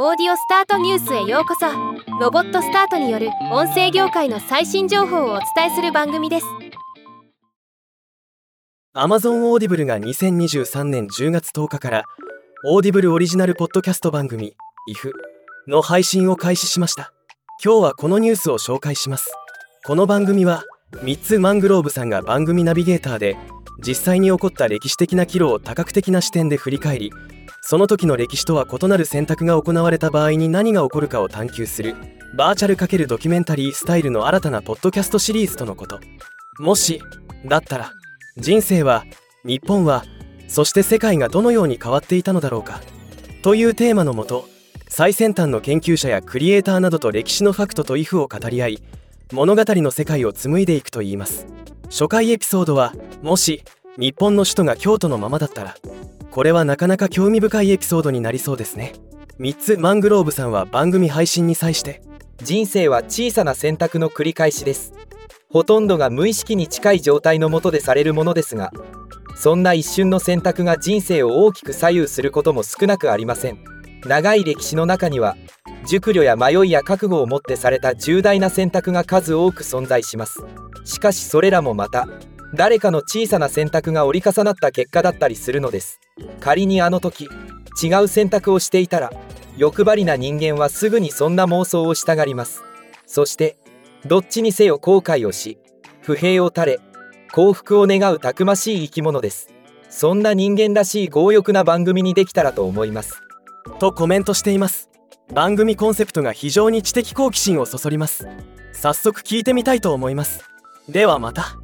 オーディオスタートニュースへようこそ。ロボットスタートによる音声業界の最新情報をお伝えする番組です。Amazon Audible が2023年10月10日から Audible オリジナルポッドキャスト番組 IF の配信を開始しました。今日はこのニュースを紹介します。この番組はミッツ・マングローブさんが番組ナビゲーターで実際に起こった歴史的な岐路を多角的な視点で振り返りその時の歴史とは異なる選択が行われた場合に何が起こるかを探求するバーチャル×ドキュメンタリースタイルの新たなポッドキャストシリーズとのこと。もしだったら人生は日本はそして世界がどのように変わっていたのだろうかというテーマのもと最先端の研究者やクリエイターなどと歴史のファクトとイフを語り合い物語の世界を紡いでいくといいます。初回エピソードはもし日本の首都が京都のままだったらこれはなかなか興味深いエピソードになりそうですね。3つマングローブさんは番組配信に際して人生は小さな選択の繰り返しです。ほとんどが無意識に近い状態のもとでされるものですがそんな一瞬の選択が人生を大きく左右することも少なくありません。長い歴史の中には熟慮や迷いや覚悟をもってされた重大な選択が数多く存在します。しかしそれらもまた誰かの小さな選択が折り重なった結果だったりするのです。仮にあの時違う選択をしていたら欲張りな人間はすぐにそんな妄想をしたがります。そしてどっちにせよ後悔をし不平を垂れ幸福を願うたくましい生き物です。そんな人間らしい強欲な番組にできたらと思います。とコメントしています。番組コンセプトが非常に知的好奇心をそそります。早速聞いてみたいと思います。ではまた。